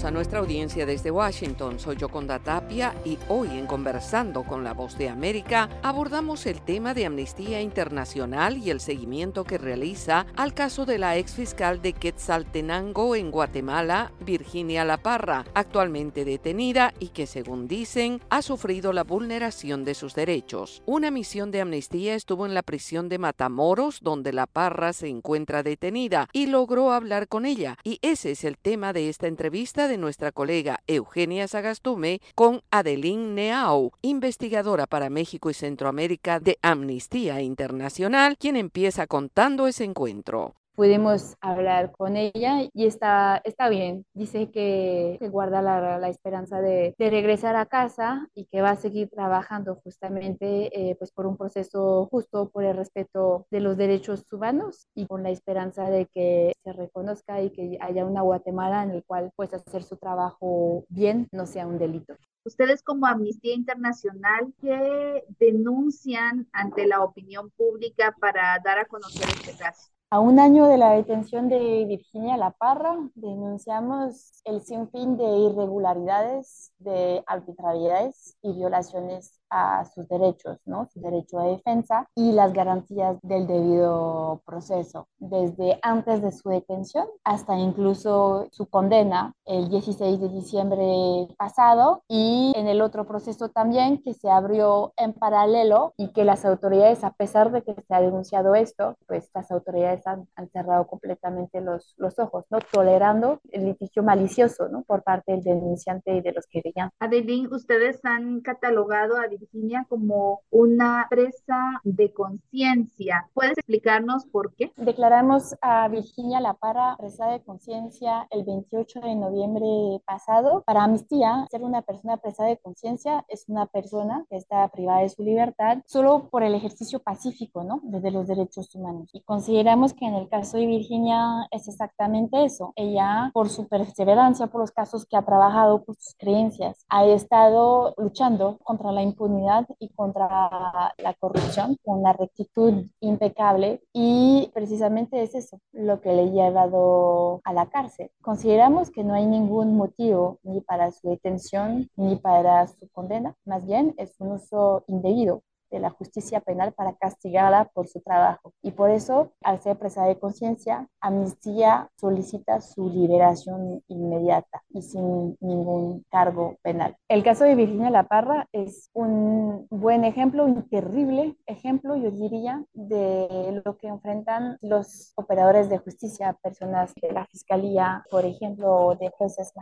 Saludamos a nuestra audiencia desde Washington. Soy Yoconda Tapia y hoy en Conversando con la Voz de América abordamos el tema de Amnistía Internacional y el seguimiento que realiza al caso de la ex fiscal de Quetzaltenango en Guatemala, Virginia La Parra, actualmente detenida y que según dicen ha sufrido la vulneración de sus derechos. Una misión de amnistía estuvo en la prisión de Matamoros donde La Parra se encuentra detenida y logró hablar con ella y ese es el tema de esta entrevista de nuestra colega Eugenia Sagastume con Adeline Neau, investigadora para México y Centroamérica de Amnistía Internacional, quien empieza contando ese encuentro pudimos hablar con ella y está, está bien. Dice que, se guarda la, la esperanza de, de, regresar a casa y que va a seguir trabajando justamente eh, pues por un proceso justo, por el respeto de los derechos humanos y con la esperanza de que se reconozca y que haya una Guatemala en el cual pues hacer su trabajo bien no sea un delito. Ustedes como Amnistía Internacional, ¿qué denuncian ante la opinión pública para dar a conocer este caso? A un año de la detención de Virginia La Parra, denunciamos el sinfín de irregularidades, de arbitrariedades y violaciones a sus derechos, ¿no? Su derecho a defensa y las garantías del debido proceso, desde antes de su detención hasta incluso su condena el 16 de diciembre pasado y en el otro proceso también que se abrió en paralelo y que las autoridades, a pesar de que se ha denunciado esto, pues las autoridades han, han cerrado completamente los, los ojos, ¿no? Tolerando el litigio malicioso, ¿no? Por parte del denunciante y de los que veían. Adeline, ustedes han catalogado a Virginia como una presa de conciencia. ¿Puedes explicarnos por qué? Declaramos a Virginia La Parra presa de conciencia el 28 de noviembre pasado. Para Amnistía, ser una persona presa de conciencia es una persona que está privada de su libertad solo por el ejercicio pacífico, ¿no? Desde los derechos humanos. Y consideramos que en el caso de Virginia es exactamente eso. Ella, por su perseverancia, por los casos que ha trabajado, por sus creencias, ha estado luchando contra la impunidad y contra la corrupción con una rectitud impecable y precisamente es eso lo que le ha llevado a la cárcel. Consideramos que no hay ningún motivo ni para su detención ni para su condena, más bien es un uso indebido de la justicia penal para castigarla por su trabajo. Y por eso, al ser presa de conciencia, Amnistía solicita su liberación inmediata y sin ningún cargo penal. El caso de Virginia La Parra es un buen ejemplo, un terrible ejemplo, yo diría, de lo que enfrentan los operadores de justicia, personas de la fiscalía, por ejemplo, de jueces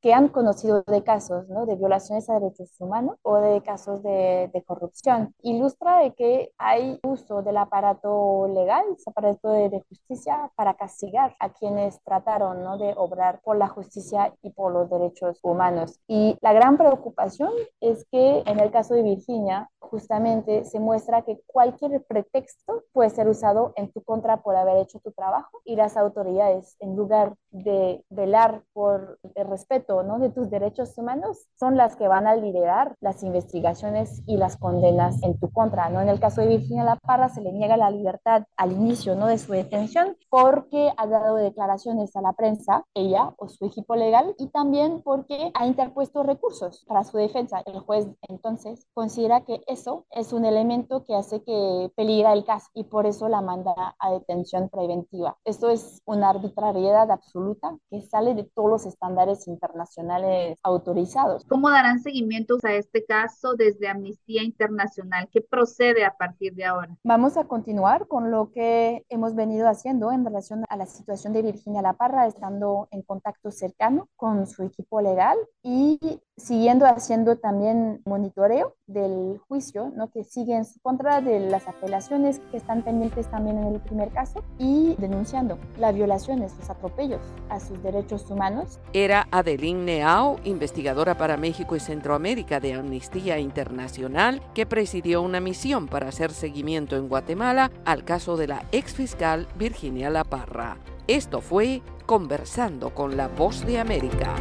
que han conocido de casos ¿no? de violaciones a derechos humanos o de casos de, de corrupción. Y ilustra de que hay uso del aparato legal, ese aparato de, justicia, para castigar a quienes trataron ¿no? de obrar por la justicia y por los derechos humanos. Y la gran preocupación es que en el caso de Virginia, justamente se muestra que cualquier pretexto puede ser usado en tu contra por haber hecho tu trabajo y las autoridades, en lugar de velar por el respeto ¿no? de tus derechos humanos, son las que van a liderar las investigaciones y las condenas en tu contra. ¿no? En el caso de Virginia La Parra se le niega la libertad al inicio ¿no? de su detención porque ha dado declaraciones a la prensa, ella o su equipo legal, y también porque ha interpuesto recursos para su defensa. El juez entonces considera que eso es un elemento que hace que peligra el caso y por eso la manda a detención preventiva. Esto es una arbitrariedad absoluta que sale de todos los estándares internacionales autorizados. ¿Cómo darán seguimiento a este caso desde Amnistía Internacional? ¿Qué procede a partir de ahora? Vamos a continuar con lo que hemos venido haciendo en relación a la situación de Virginia La Parra, estando en contacto cercano con su equipo legal y siguiendo haciendo también monitoreo del juicio, ¿no? que sigue en su contra de las apelaciones que están pendientes también en el primer caso y denunciando las violaciones, los atropellos a sus derechos humanos. Era Adeline Neao, investigadora para México y Centroamérica de Amnistía Internacional, que presidió una misión para hacer seguimiento en Guatemala al caso de la ex fiscal Virginia La Parra. Esto fue Conversando con la Voz de América.